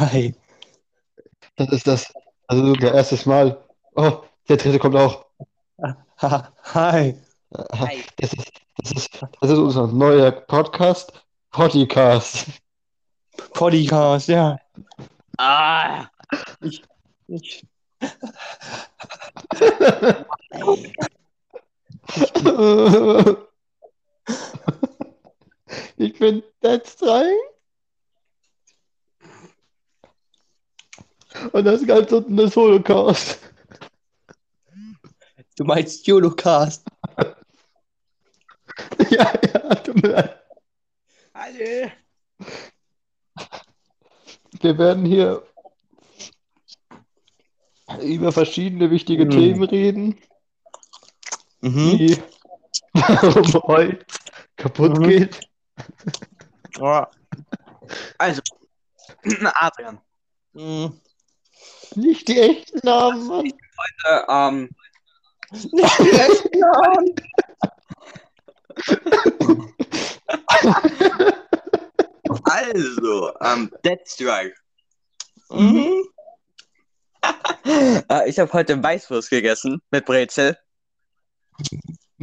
Hi. Das ist das, also der erste Mal. Oh, der dritte kommt auch. Hi. Hi. Das ist, das ist, das ist unser neuer Podcast. Podcast. Podcast, ja. Ah, Ich, Ich bin Dead Strike. Und das ganz unten ist Holocaust. du meinst YOLOcast. Ja, ja, tut mir leid. hallo. Wir werden hier über verschiedene wichtige Hm. Themen reden, Mhm. wie warum Holz kaputt Mhm. geht. Also, Adrian, Mhm. Nicht die echten Namen, Mann. äh, ähm, also, ähm, Deadstrike. Mhm. Äh, ich habe heute Weißwurst gegessen mit Brezel.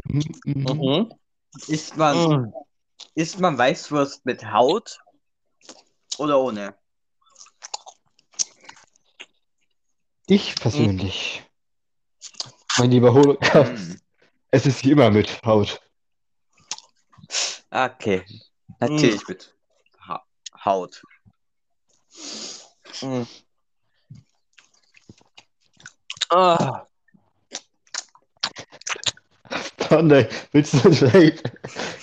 Mhm, mhm. Mhm. Isst man, Mhm. isst man Weißwurst mit Haut oder ohne? Ich persönlich, mein lieber Holocaust, Hm. es ist wie immer mit Haut. Okay, natürlich mit ha Haut. Mhm. Ah. Conny, willst du uns vielleicht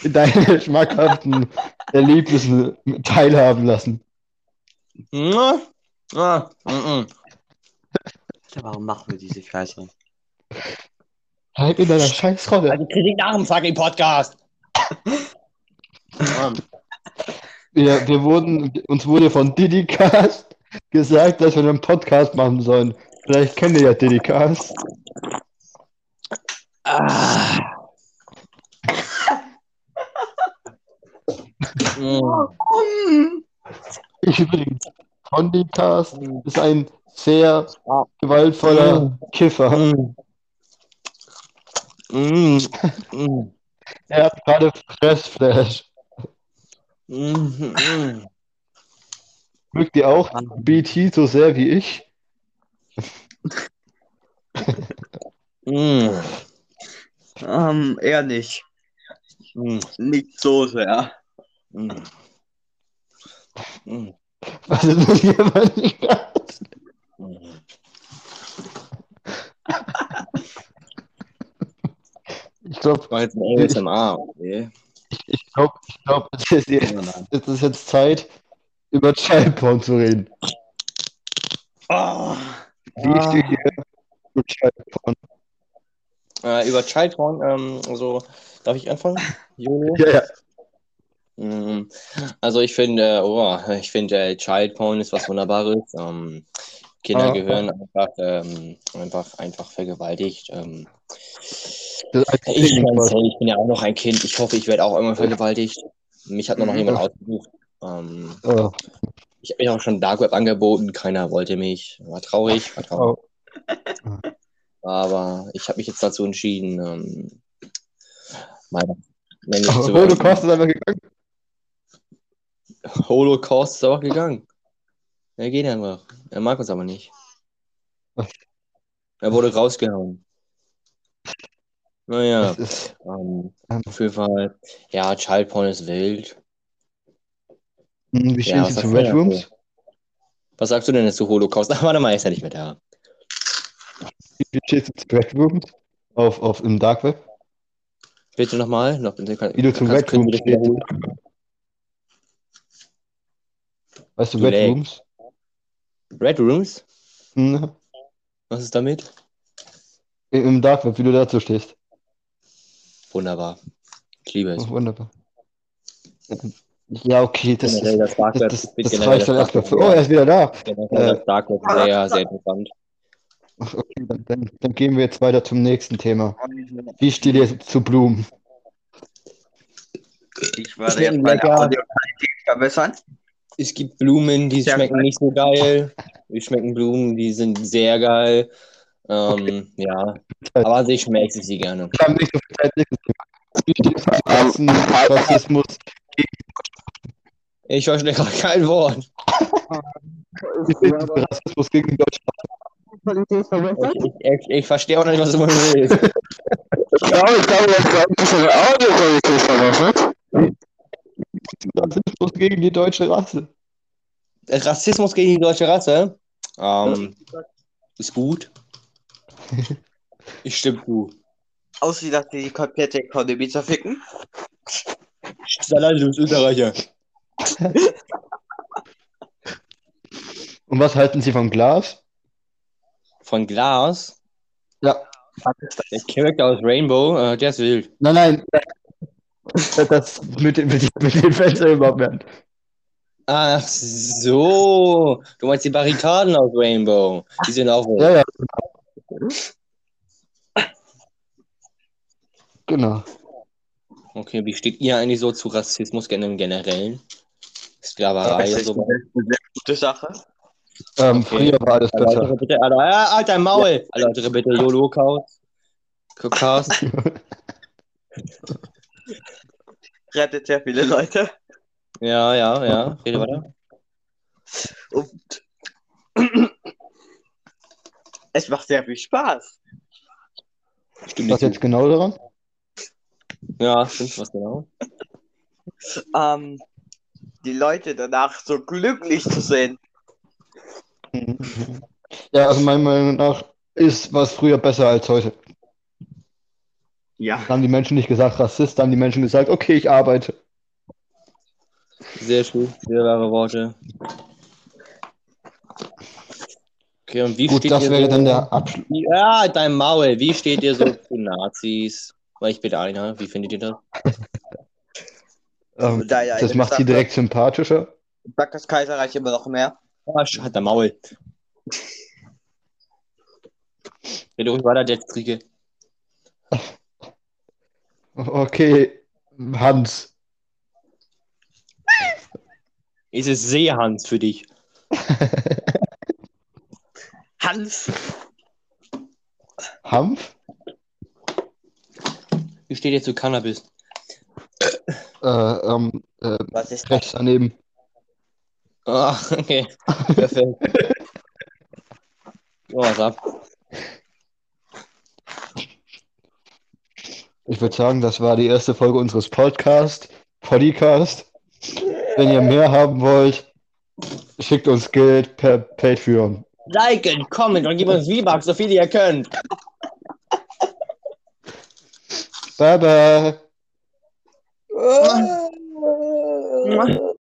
in deinen schmackhaften Erlebnissen teilhaben lassen? Mhm. Ah. Mhm. Warum machen wir diese Scheiße? Halt in deiner Scheißrolle. Also Kritik nach dem fucking Podcast. Wir, wir wurden, uns wurde von Didicast gesagt, dass wir einen Podcast machen sollen. Vielleicht kennt ihr ja Didicast. ah. Ich übrigens, Condicast ist ein sehr gewaltvoller Kiffer. Mhm. Mhm. Mhm. Er hat gerade Fressflash. Mhm. Mögt ihr auch BT so sehr wie ich? Mhm. Ähm, eher nicht. Mhm. Nicht so sehr. Mhm. Mhm. Was ist denn hier Condicast? Mhm. Ich glaube, War jetzt ein ASMR, okay. ich glaube, ich glaube, es ist jetzt, es ist jetzt Zeit, über Childporn zu reden. Oh. Wie ich dir hier über Childporn. Äh, über Childhown, ähm, also darf ich anfangen? Jolo? Ja, ja. Mm, Also ich finde, oh, ich finde, äh, Child Porn ist was Wunderbares. Ähm, Kinder Ah. gehören einfach, ähm, einfach, einfach vergewaltigt. Ähm, ich, ich bin ja auch noch ein Kind. Ich hoffe, ich werde auch irgendwann vergewaltigt. Mich hat nur noch Mhm. jemand ausgesucht. Ähm, Oh, ich habe mich auch schon Dark Web angeboten. Keiner wollte mich. War traurig, war traurig. oh. Aber ich habe mich jetzt dazu entschieden, ähm, meine, Oh, zu- Holocaust ist einfach gegangen. Holocaust ist aber gegangen. Er geht einfach. Er mag uns aber nicht. Er wurde rausgehauen. Naja, Das ist, ähm, Ähm. auf jeden Fall. Ja, Child Porn ist wild. Hm, wie Ja, stehst was du zu Red? Rooms? Was sagst du denn jetzt zu Holocaust? Ach, warte mal, ist ja nicht mehr da. Wie stehst du zu Red Rooms? Auf, auf im Dark Web? Bitte nochmal? Noch, Wie du zu Red Rooms stehst? Weißt du, Red lag. Rooms? Red Rooms? Hm, Was ist damit? Im Dark Web, wie du dazu stehst. Wunderbar. Ich liebe es. Oh, wunderbar. Ja, okay, das, Generell das, das Dark das, das, das reicht dann erstmal für. Oh, er ist wieder da. generell äh, das Dark Web sehr, sehr interessant. Okay, dann, dann, dann gehen wir jetzt weiter zum nächsten Thema. Wie steht ihr zu Blumen? Ich werde Schmecken jetzt meine. Audioqualität verbessern. Es gibt Blumen, die Sehr schmecken geil. nicht so geil. Es schmecken Blumen, die sind sehr geil. Ähm, ja, aber schmeckt ich sie gerne. Ich habe nicht so viel Zeit. Rassen, Rassismus? Ich verstehe gerade kein Wort. Rassismus gegen die deutsche Rasse? Ich, ich, ich verstehe auch nicht, was du von mir willst. Ich glaube, ich glaube, das ist ein bisschen Audioqualität verbessert. Rassismus gegen die deutsche Rasse. Rassismus gegen die deutsche Rasse ähm, ist gut. Ich stimme zu. Aussieht, dass die die komplette Economy zerficken. Salat, du bist Österreicher. Und was halten Sie vom Glas? Von Glas. Ja. Der Charakter aus Rainbow, äh, der ist wild. Nein, nein. Das, mit, den- mit, den- mit den Fenstern überhaupt nicht. Ach so. Du meinst die Barrikaden aus Rainbow. Die sind auch wild. Ja, ja. Genau. Okay, wie steht ihr eigentlich so zu Rassismus im Generellen? Sklaverei ist so eine sehr gute Sache. Ähm, Okay. Früher war alles besser. Erläutere bitte, Alter, ja, Alter, Maul! Erläutere bitte Holocaust. Holocaust. Rettet sehr viele Leute. Ja, ja, ja. Rede weiter. Und es macht sehr viel Spaß. Stimmt Was jetzt genau daran? Ja, stimmt, was genau. Ähm, die Leute danach so glücklich zu sehen. Ja, also meiner Meinung nach ist was früher besser als heute. Ja. Da haben die Menschen nicht gesagt Rassist, da haben die Menschen gesagt, okay, ich arbeite. Sehr schön, sehr wahre Worte. Okay, und wie Gut, steht das ihr wäre so, dann der Abschluss. Ja, dein Maul. Wie steht ihr so zu Nazis? Weil ich bin einer. Wie findet ihr das? Ähm, Da ja das macht sie direkt sympathischer. Sagt das Kaiserreich immer noch mehr. Ah, sch- hat der Maul. Rede ruhig weiter, der Trieke. Okay, Hans. Ist es Seehans für dich? Hans, Hanf? Wie steht ihr zu Cannabis? Äh, ähm, äh, was ist das? rechts daneben. Ah, okay. Perfekt. So, was ab. Ich würde sagen, das war die erste Folge unseres Podcast. Podcast. Wenn ihr mehr haben wollt, schickt uns Geld per Patreon. Liken, comment und gib uns V-Bucks, so viel ihr könnt. Bye bye.